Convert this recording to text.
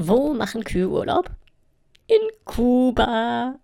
Wo machen Kühe Urlaub? In Kuba.